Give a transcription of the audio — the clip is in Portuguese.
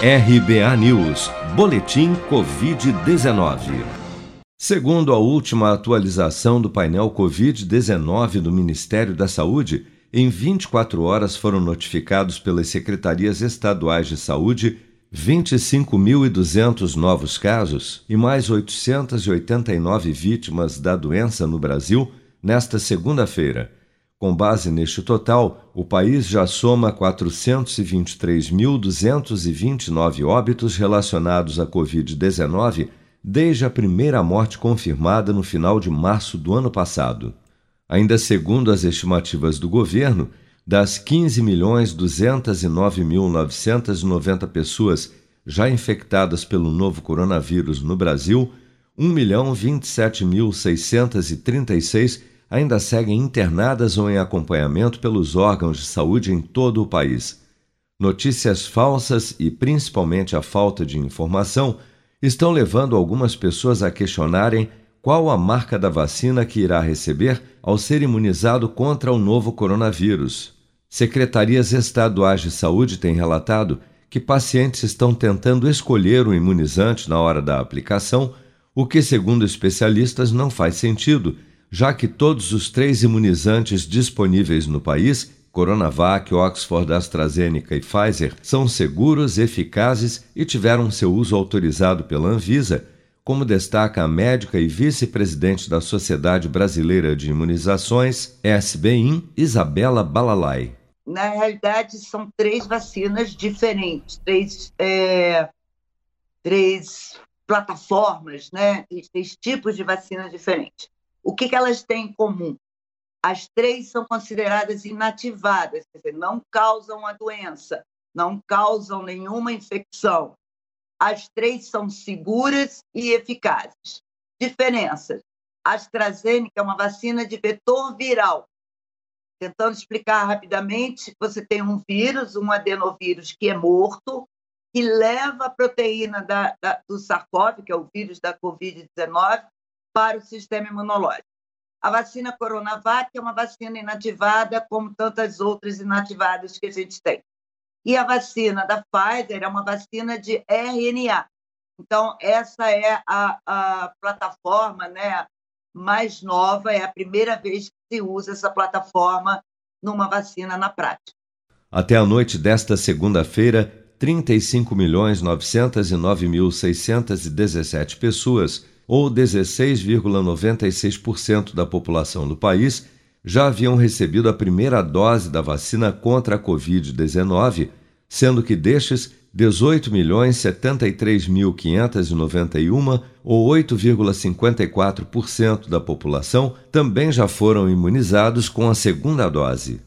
RBA News, Boletim Covid-19. Segundo a última atualização do painel Covid-19 do Ministério da Saúde, em 24 horas foram notificados pelas secretarias estaduais de saúde 25.200 novos casos e mais 889 vítimas da doença no Brasil nesta segunda-feira. Com base neste total, o país já soma 423.229 óbitos relacionados à Covid-19 desde a primeira morte confirmada no final de março do ano passado. Ainda segundo as estimativas do governo, das 15.209.990 pessoas já infectadas pelo novo coronavírus no Brasil, 1.027.636 ainda seguem internadas ou em acompanhamento pelos órgãos de saúde em todo o país. Notícias falsas e principalmente a falta de informação estão levando algumas pessoas a questionarem qual a marca da vacina que irá receber ao ser imunizado contra o novo coronavírus. Secretarias estaduais de saúde têm relatado que pacientes estão tentando escolher o imunizante na hora da aplicação, o que, segundo especialistas, não faz sentido já que todos os três imunizantes disponíveis no país, Coronavac, Oxford, AstraZeneca e Pfizer, são seguros, eficazes e tiveram seu uso autorizado pela Anvisa, como destaca a médica e vice-presidente da Sociedade Brasileira de Imunizações, SBIM, Isabela Balalai. Na realidade, são três vacinas diferentes, três, é, três plataformas, né? três tipos de vacinas diferentes. O que, que elas têm em comum? As três são consideradas inativadas, quer dizer, não causam a doença, não causam nenhuma infecção. As três são seguras e eficazes. Diferenças. A AstraZeneca é uma vacina de vetor viral. Tentando explicar rapidamente, você tem um vírus, um adenovírus que é morto, que leva a proteína da, da, do SARS-CoV, que é o vírus da Covid-19, para o sistema imunológico. A vacina Coronavac é uma vacina inativada, como tantas outras inativadas que a gente tem. E a vacina da Pfizer é uma vacina de RNA. Então, essa é a, a plataforma né, mais nova, é a primeira vez que se usa essa plataforma numa vacina na prática. Até a noite desta segunda-feira, 35.909.617 pessoas ou 16,96% da população do país, já haviam recebido a primeira dose da vacina contra a Covid-19, sendo que destes, 18.073.591, ou 8,54% da população, também já foram imunizados com a segunda dose.